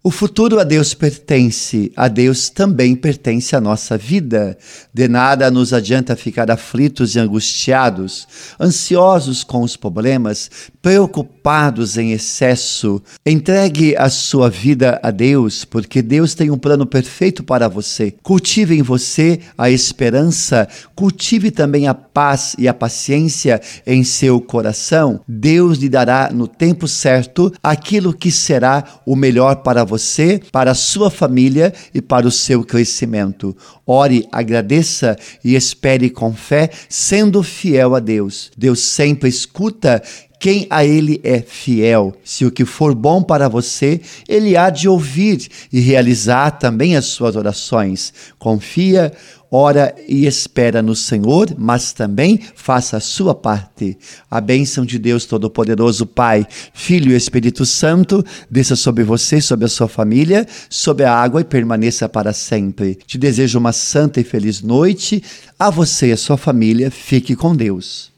O futuro a Deus pertence, a Deus também pertence a nossa vida. De nada nos adianta ficar aflitos e angustiados, ansiosos com os problemas, preocupados em excesso. Entregue a sua vida a Deus, porque Deus tem um plano perfeito para você. Cultive em você a esperança, cultive também a paz e a paciência em seu coração. Deus lhe dará no tempo certo aquilo que será o melhor para você, para a sua família e para o seu crescimento. Ore, agradeça e espere com fé, sendo fiel a Deus. Deus sempre escuta quem a ele é fiel. Se o que for bom para você, ele há de ouvir e realizar também as suas orações. Confia, ora e espera no Senhor, mas também faça a sua parte. A bênção de Deus Todo-Poderoso, Pai, Filho e Espírito Santo, desça sobre você, sobre a sua família, sobre a água e permaneça para sempre. Te desejo uma santa e feliz noite. A você e a sua família, fique com Deus.